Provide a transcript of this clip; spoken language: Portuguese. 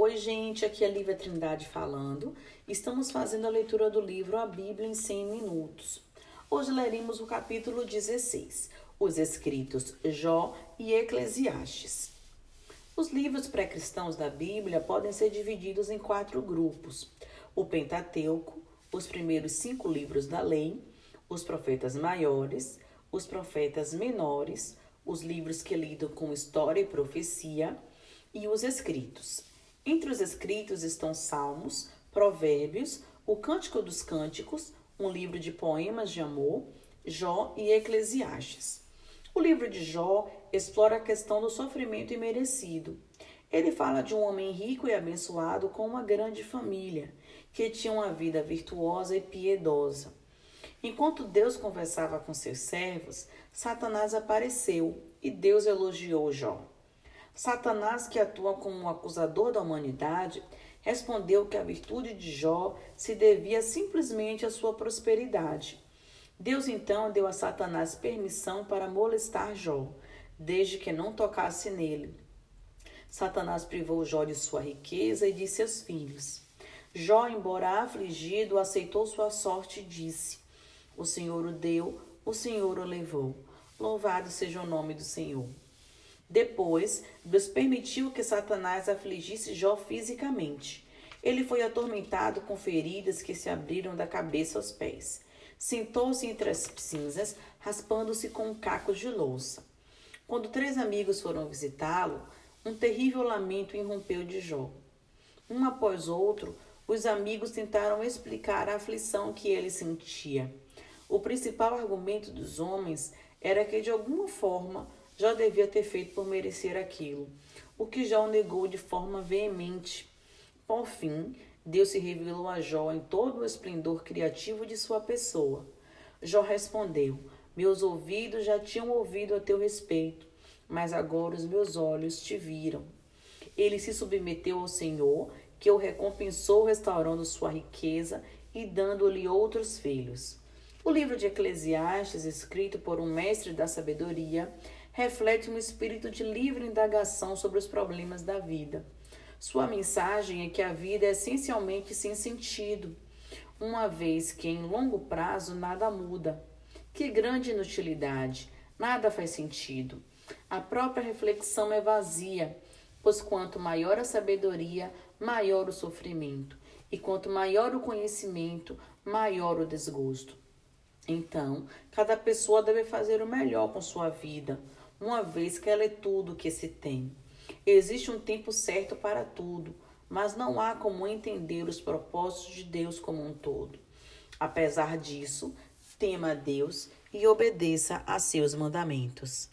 Oi, gente, aqui é Lívia Trindade falando. Estamos fazendo a leitura do livro A Bíblia em 100 Minutos. Hoje leremos o capítulo 16, os escritos Jó e Eclesiastes. Os livros pré-cristãos da Bíblia podem ser divididos em quatro grupos: o Pentateuco, os primeiros cinco livros da lei, os profetas maiores, os profetas menores, os livros que lidam com história e profecia e os escritos. Entre os escritos estão Salmos, Provérbios, o Cântico dos Cânticos, um livro de poemas de amor, Jó e Eclesiastes. O livro de Jó explora a questão do sofrimento imerecido. Ele fala de um homem rico e abençoado com uma grande família, que tinha uma vida virtuosa e piedosa. Enquanto Deus conversava com seus servos, Satanás apareceu e Deus elogiou Jó. Satanás, que atua como um acusador da humanidade, respondeu que a virtude de Jó se devia simplesmente à sua prosperidade. Deus então deu a Satanás permissão para molestar Jó, desde que não tocasse nele. Satanás privou Jó de sua riqueza e de seus filhos. Jó, embora afligido, aceitou sua sorte e disse: O Senhor o deu, o Senhor o levou. Louvado seja o nome do Senhor. Depois, Deus permitiu que Satanás afligisse Jó fisicamente. Ele foi atormentado com feridas que se abriram da cabeça aos pés. Sentou-se entre as cinzas, raspando-se com um caco de louça. Quando três amigos foram visitá-lo, um terrível lamento irrompeu de Jó. Um após outro, os amigos tentaram explicar a aflição que ele sentia. O principal argumento dos homens era que, de alguma forma, já devia ter feito por merecer aquilo, o que Jó negou de forma veemente. Por fim, Deus se revelou a Jó em todo o esplendor criativo de sua pessoa. Jó respondeu: Meus ouvidos já tinham ouvido a teu respeito, mas agora os meus olhos te viram. Ele se submeteu ao Senhor, que o recompensou restaurando sua riqueza e dando-lhe outros filhos. O livro de Eclesiastes, escrito por um mestre da sabedoria, reflete um espírito de livre indagação sobre os problemas da vida. Sua mensagem é que a vida é essencialmente sem sentido, uma vez que em longo prazo nada muda. Que grande inutilidade! Nada faz sentido. A própria reflexão é vazia, pois quanto maior a sabedoria, maior o sofrimento, e quanto maior o conhecimento, maior o desgosto. Então, cada pessoa deve fazer o melhor com sua vida uma vez que ela é tudo que se tem. Existe um tempo certo para tudo, mas não há como entender os propósitos de Deus como um todo. Apesar disso, tema a Deus e obedeça a seus mandamentos.